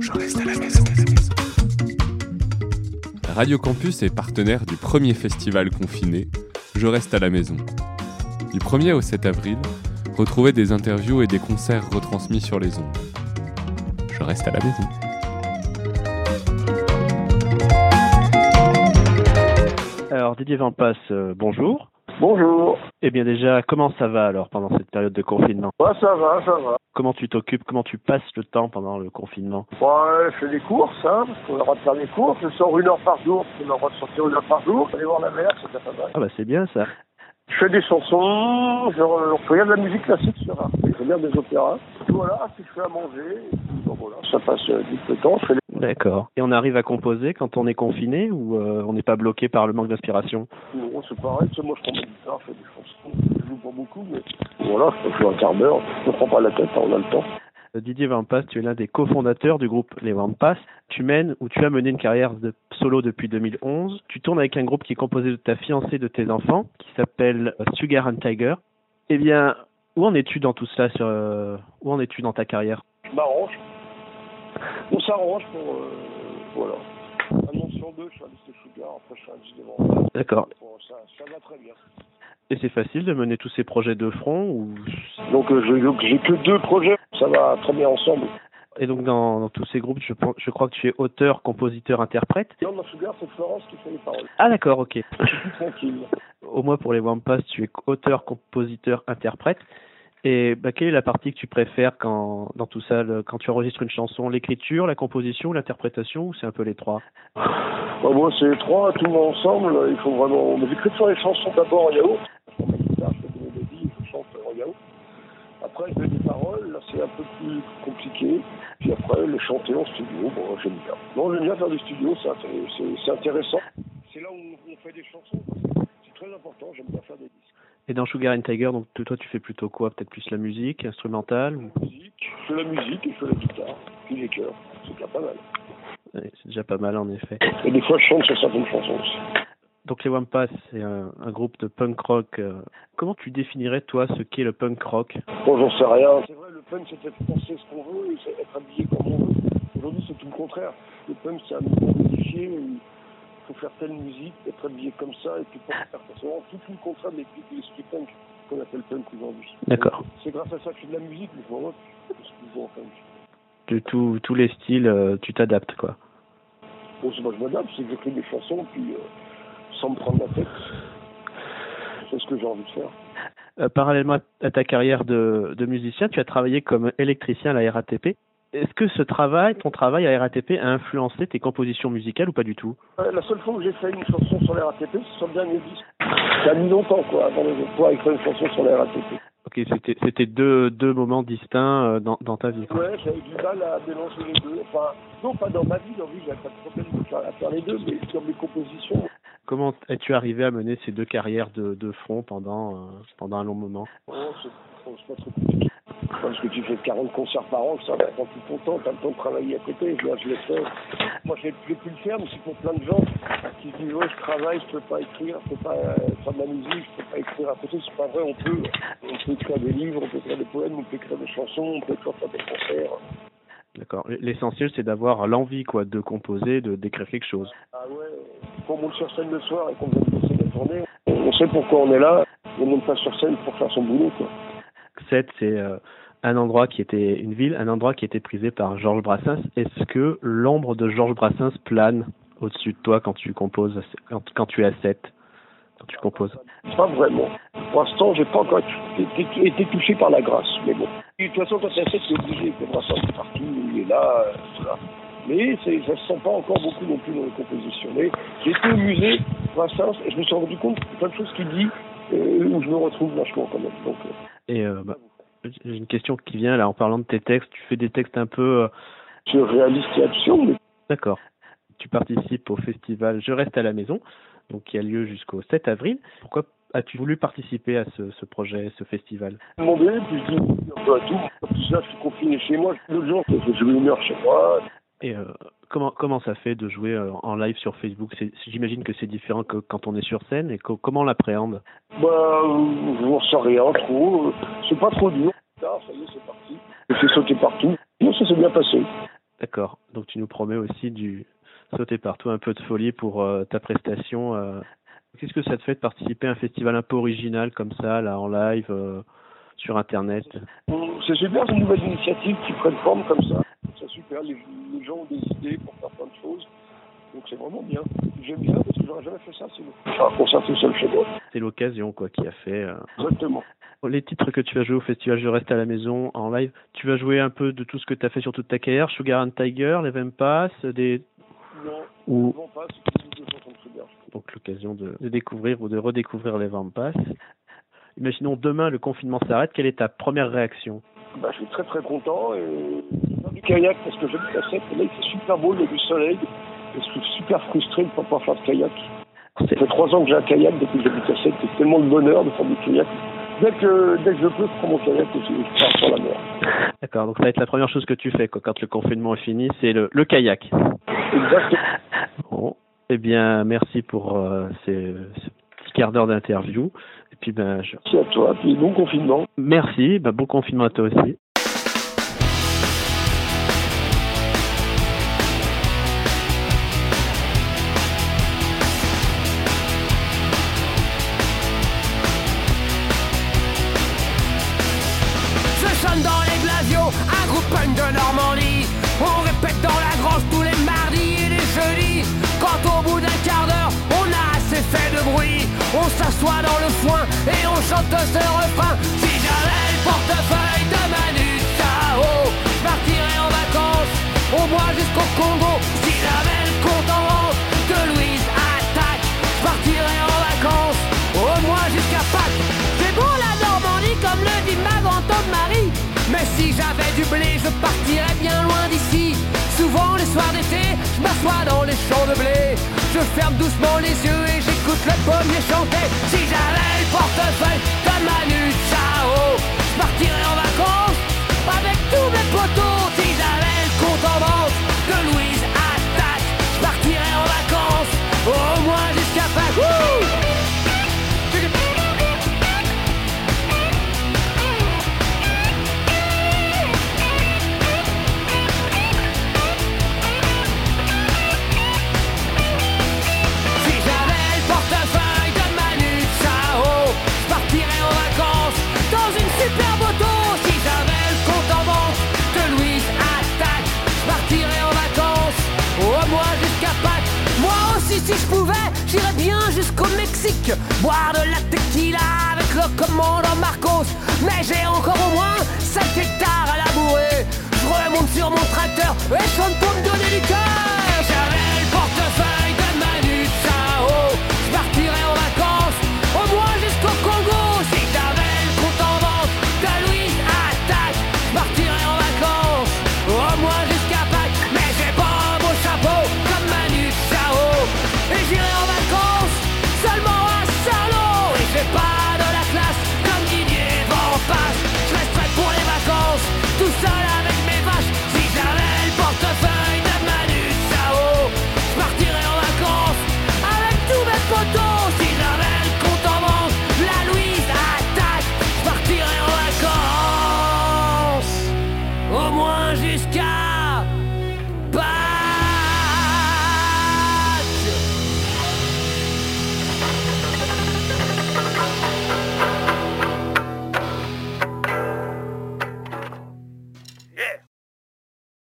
Je reste à la maison. Radio Campus est partenaire du premier festival confiné, Je reste à la maison. Du 1er au 7 avril, retrouvez des interviews et des concerts retransmis sur les ondes. Je reste à la maison. Alors Didier Van Passe, euh, bonjour. Bonjour. Eh bien déjà, comment ça va alors pendant cette période de confinement? Ouais, ça va, ça va. Comment tu t'occupes Comment tu passes le temps pendant le confinement? Ouais, je fais des courses, hein, parce qu'on a le droit de faire des courses. Je sors une heure par jour, on a le droit de sortir une heure par jour. Aller voir la mer, c'est déjà pas mal. Ah bah c'est bien ça. Je fais des chansons, je, je regarde de la musique classique sur je regarde des opéras. Et voilà, si je fais à manger, bon, voilà, ça passe euh, vite le temps. Je fais des... D'accord. Et on arrive à composer quand on est confiné ou euh, on n'est pas bloqué par le manque d'inspiration? Bon, c'est pareil, tu sais, moi je prends ma guitare, je fais des chansons. Je joue pas beaucoup, mais voilà, je jouer un quart d'heure. Je prends pas la tête, on a le temps. Euh, Didier Van Passe, tu es l'un des cofondateurs du groupe Les Van Passe. Tu mènes ou tu as mené une carrière de solo depuis 2011. Tu tournes avec un groupe qui est composé de ta fiancée et de tes enfants, qui s'appelle euh, Sugar and Tiger. Eh bien, où en es-tu dans tout cela sur, euh, Où en es-tu dans ta carrière? Je m'arrange. On s'arrange pour. Euh, voilà. Un an sur deux, je suis un liste Sugar, après je suis un devant. D'accord. Ça, ça va très bien. Et c'est facile de mener tous ces projets de front ou... Donc euh, j'ai que deux projets, ça va très bien ensemble. Et donc dans, dans tous ces groupes, je, pense- je crois que tu es auteur, compositeur, interprète. Non, dans Sugar, c'est Florence qui fait les paroles. Ah d'accord, ok. Tranquille. Au moins pour les Wampas, tu es auteur, compositeur, interprète. Et bah, quelle est la partie que tu préfères quand, dans tout ça, quand tu enregistres une chanson? L'écriture, la composition, l'interprétation ou c'est un peu les trois? Bah, moi, c'est les trois, tout le monde ensemble, il faut vraiment... Mais j'écris sur les chansons d'abord en yaourt. Ma guitare, je fais des. Après, paroles, là, c'est un peu plus compliqué. Puis après, le chanter en studio, bon, j'aime bien. Non, j'aime bien faire inté- c'est- c'est intéressant. C'est là où on fait des chansons. C'est très important, j'aime bien faire des disques. Et dans Sugar and Tiger, donc toi tu fais plutôt quoi? Peut-être plus la musique, instrumentale ou- je fais la musique et je fais la guitare, puis les chœurs. C'est déjà pas mal. Ouais, C'est déjà pas mal en effet. Et des fois, je chante sur certaines chansons aussi. Donc les Wampas, c'est un, un groupe de punk rock. euh, Comment tu définirais toi ce qu'est le punk rock? Bon, j'en sais rien. C'est vrai, le punk, c'est être penser ce qu'on veut et être habillé comme on veut. Aujourd'hui, c'est tout le contraire. Le punk, c'est un mouvement modifié où faut faire telle musique, être habillé comme ça et puis pas faire vraiment tout le contraire de l'esprit de l'esprit punk qu'on appelle punk aujourd'hui. D'accord. C'est grâce à ça que je fais de la musique, mais pour moi, c'est ce que je en punk. De tous tous les styles, euh, tu t'adaptes quoi. Bon, c'est moi, je m'adapte, c'est que j'écris des chansons, puis euh, sans me prendre la tête. C'est ce que j'ai envie de faire. Euh, parallèlement à ta carrière de, de musicien, tu as travaillé comme électricien à la RATP. Est-ce que ce travail, ton travail à RATP, a influencé tes compositions musicales ou pas du tout? Ouais, La seule fois où j'ai fait une chanson sur la RATP, c'est sur le dernier disque. Ça a mis longtemps, quoi, avant de pouvoir écrire une chanson sur la RATP. Ok, c'était c'était deux deux moments distincts euh, dans, dans ta vie. quoi. Ouais, j'avais du mal à mélanger les deux. Enfin, non, pas dans ma vie, dans vie, j'avais pas de problème de faire, à faire les deux, mais sur mes compositions, Comment es-tu arrivé à mener ces deux carrières de, de front pendant euh, pendant un long moment? Oh, c'est c'est pas trop compliqué. Parce que tu fais 40 concerts par an, ça va prend tout ton temps, t'as le temps de travailler à côté, je, je l'ai fait. Moi, je ne plus le faire, mais c'est pour plein de gens qui se disent, ouais, je travaille, je peux pas écrire, je peux pas euh, faire de la musique, je peux pas écrire à côté, c'est pas vrai, on peut. On peut écrire des livres, on peut écrire des poèmes, on peut écrire des chansons, on peut écrire faire des concerts. D'accord. L'essentiel, c'est d'avoir l'envie quoi de composer, de d'écrire quelque chose. Ah ouais, quand on monte sur scène le soir et qu'on vient de bosser la journée, on sait pourquoi on est là, on monte pas sur scène pour faire son boulot, quoi. Sète, c'est euh, un endroit qui était une ville, un endroit qui était prisé par Georges Brassens. Est-ce que l'ombre de Georges Brassens plane au-dessus de toi quand tu composes, quand, tu es à Sète, quand tu composes? Pas vraiment. Pour l'instant, j'ai pas encore été, touché par la grâce, mais bon. De toute façon, quand c'est fait, c'est obligé. Brassens est partout, il est là, euh. Mais c'est- ça se sent pas encore beaucoup non plus dans les compositions. J'ai été au musée, Brassens, et je me suis rendu compte de plein de choses qu'il dit, euh, où je me retrouve vachement quand même. Donc, euh, Et euh, bah, j'ai une question qui vient là en parlant de tes textes. Tu fais des textes un peu euh, c'est réaliste et absurde, mais D'accord. Tu participes au festival Je reste à la maison, donc qui a lieu jusqu'au 7 avril. Pourquoi as-tu voulu participer à ce, ce projet, ce festival demandé, puis je dis tout. Puis là, je suis confiné chez moi. L'autre jour, j'ai joué une heure chez moi. Et euh, comment comment ça fait de jouer euh, en live sur Facebook? J'imagine que c'est différent que quand on est sur scène. Et co- comment on l'appréhende? Bah, je n'en sais rien trop. C'est pas trop dur. Ça y est, c'est parti. Je fais sauter partout. Non, ça s'est bien passé. D'accord. Donc tu nous promets aussi du sauter partout, un peu de folie pour euh, ta prestation. euh. Qu'est-ce que ça te fait de participer à un festival un peu original comme ça, là, en live, euh, sur Internet? C'est super, c'est une nouvelle initiative qui prenne forme comme ça. Super, les, les gens ont des idées pour faire plein de choses. Donc c'est vraiment bien. J'aime bien parce que j'aurais jamais fait ça sinon. Un concert tout seul chez moi. C'est l'occasion, quoi, qui a fait. euh. Exactement. Les titres que tu vas jouer au festival Je reste à la maison en live, tu vas jouer un peu de tout ce que tu as fait sur toute ta carrière, Sugar and Tiger, les Pass, des Non, ou non pas, c'est une deux chansons de Sugar. donc l'occasion de, de découvrir ou de redécouvrir les Pass. Imaginons demain le confinement s'arrête, quelle est ta première réaction? Bah, je suis très très content et kayak parce que j'habite à 7 et là il fait super beau, il y a du soleil et je suis super frustré de ne pas pouvoir faire de kayak. Ça fait trois ans que j'ai un kayak depuis que j'habite à 7, c'est tellement de bonheur de faire du kayak. Dès que, dès que je peux, je prends mon kayak et je pars sur la mer. D'accord, donc ça va être la première chose que tu fais quoi, quand le confinement est fini, c'est le, le kayak. Exactement. Bon, eh bien, merci pour euh, ces, ce petit quart d'heure d'interview. Et puis, ben, je... Merci à toi, puis bon confinement. merci, ben, bon confinement à toi aussi. S'assoit dans le foin et on chante ce refrain. Si j'avais le portefeuille de Manu Chao, je partirais en vacances, au moins jusqu'au Congo. Si j'avais le compte en banque de Louise Attaque, je partirais en vacances, au moins jusqu'à Pâques. C'est bon la Normandie comme le dit ma grand-tante Marie. Mais si j'avais du blé, je partirais bien loin d'ici. Souvent les soirs d'été, je m'assois dans les champs de blé. Je ferme doucement les yeux et j'écoute le pommier chanter. Si j'avais le portefeuille de Manu Chao, je partirais en vacances avec tous mes potos. Si je pouvais, j'irais bien jusqu'au Mexique, boire de la tequila avec le commandant Marcos. Mais j'ai encore au moins 5 hectares à labourer. Je remonte sur mon tracteur et je chante pour me donner attaque, je